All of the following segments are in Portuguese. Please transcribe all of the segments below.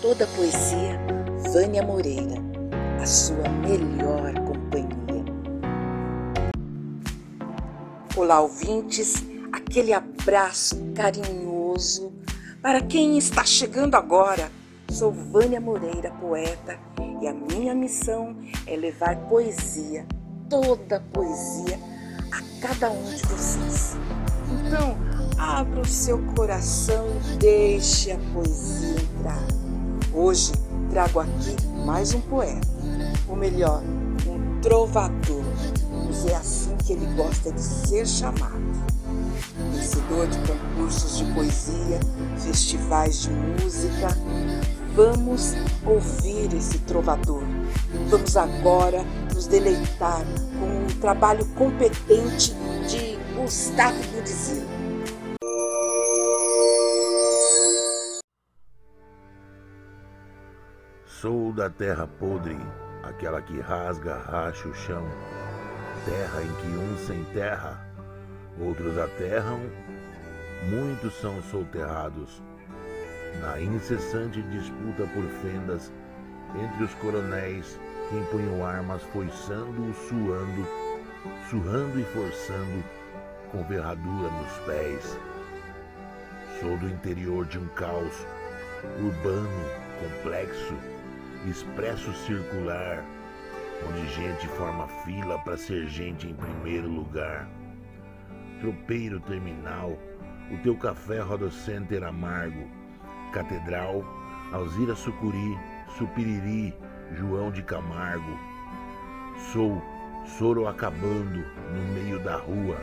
Toda poesia, Vânia Moreira, a sua melhor companhia. Olá, ouvintes, aquele abraço carinhoso para quem está chegando agora. Sou Vânia Moreira, poeta, e a minha missão é levar poesia, toda poesia, a cada um de vocês. Então, abra o seu coração e deixe a poesia entrar. Hoje trago aqui mais um poeta, ou melhor, um trovador, pois é assim que ele gosta de ser chamado. Vencedor de concursos de poesia, festivais de música, vamos ouvir esse trovador. Vamos agora nos deleitar com um trabalho competente de Gustavo Budizilo. Sou da terra podre, aquela que rasga, racha o chão, terra em que uns sem terra, outros aterram, muitos são solterrados, na incessante disputa por fendas entre os coronéis que empunham armas foiçando, suando, surrando e forçando, com ferradura nos pés. Sou do interior de um caos urbano, complexo, expresso circular, onde gente forma fila para ser gente em primeiro lugar. Tropeiro terminal, o teu café roda center amargo, catedral, Alzira Sucuri, Supiriri, João de Camargo. Sou soro acabando no meio da rua,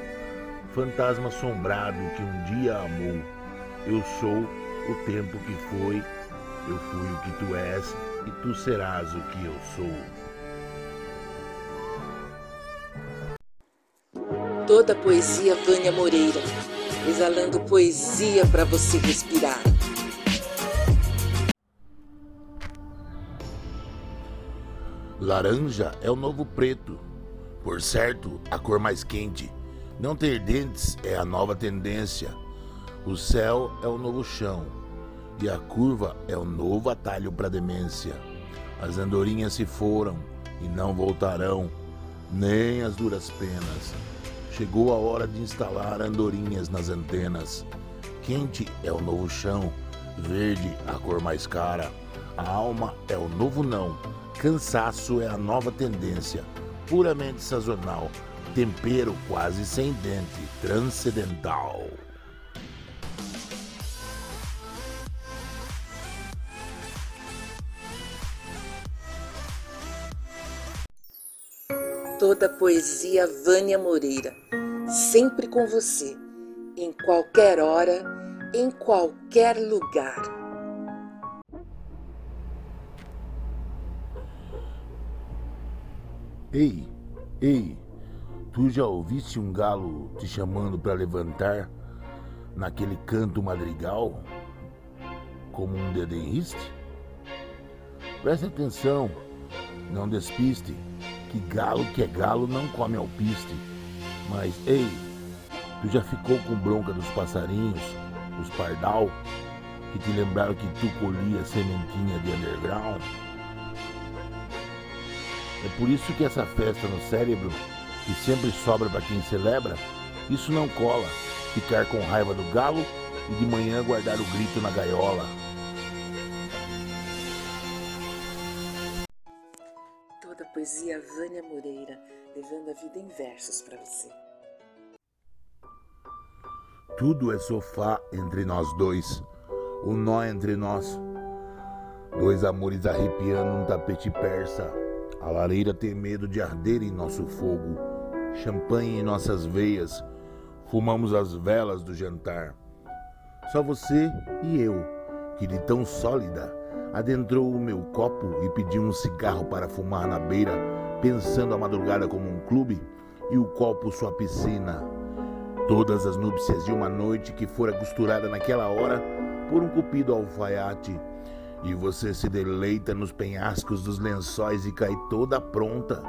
fantasma assombrado que um dia amou. Eu sou o tempo que foi, eu fui o que tu és, e tu serás o que eu sou. Toda poesia Vânia Moreira, exalando poesia para você respirar. Laranja é o novo preto, por certo, a cor mais quente. Não ter dentes é a nova tendência. O céu é o novo chão e a curva é o novo atalho para demência. As andorinhas se foram e não voltarão, nem as duras penas. Chegou a hora de instalar andorinhas nas antenas. Quente é o novo chão, verde a cor mais cara. A alma é o novo não, cansaço é a nova tendência, puramente sazonal, tempero quase sem dente, transcendental. Toda poesia Vânia Moreira, sempre com você, em qualquer hora, em qualquer lugar. Ei, ei, tu já ouviste um galo te chamando para levantar naquele canto madrigal? Como um dedenriste? Preste atenção, não despiste que galo que é galo não come alpiste. Mas, ei, tu já ficou com bronca dos passarinhos, os pardal, que te lembraram que tu colhia sementinha de underground? É por isso que essa festa no cérebro, que sempre sobra para quem celebra, isso não cola. Ficar com raiva do galo e de manhã guardar o grito na gaiola. Poesia Vânia Moreira, levando a vida em versos para você. Tudo é sofá entre nós dois, o um nó entre nós. Dois amores arrepiando um tapete persa. A lareira tem medo de arder em nosso fogo. Champanhe em nossas veias. Fumamos as velas do jantar. Só você e eu, que de tão sólida adentrou o meu copo e pediu um cigarro para fumar na beira, pensando a madrugada como um clube e o copo sua piscina. Todas as núpcias de uma noite que fora costurada naquela hora por um cupido alfaiate. E você se deleita nos penhascos dos lençóis e cai toda pronta,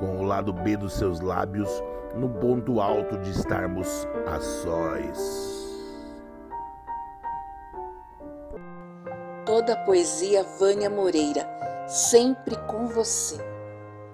com o lado B dos seus lábios no ponto alto de estarmos a sós. Toda a poesia Vânia Moreira, sempre com você.